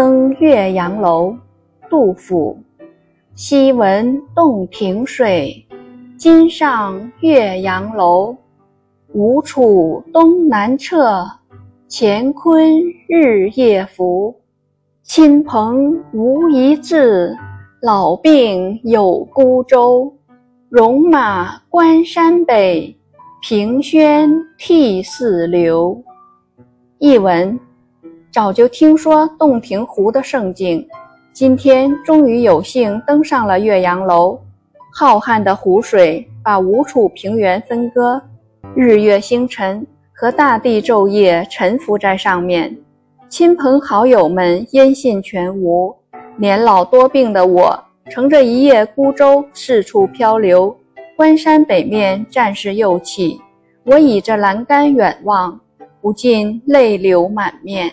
登岳阳楼，杜甫。昔闻洞庭水，今上岳阳楼。吴楚东南坼，乾坤日夜浮。亲朋无一字，老病有孤舟。戎马关山北，凭轩涕泗流。译文：早就听说洞庭湖的盛景，今天终于有幸登上了岳阳楼。浩瀚的湖水把吴楚平原分割，日月星辰和大地昼夜沉浮在上面。亲朋好友们音信全无，年老多病的我乘着一叶孤舟四处漂流。关山北面战事又起，我倚着栏杆远望，不禁泪流满面。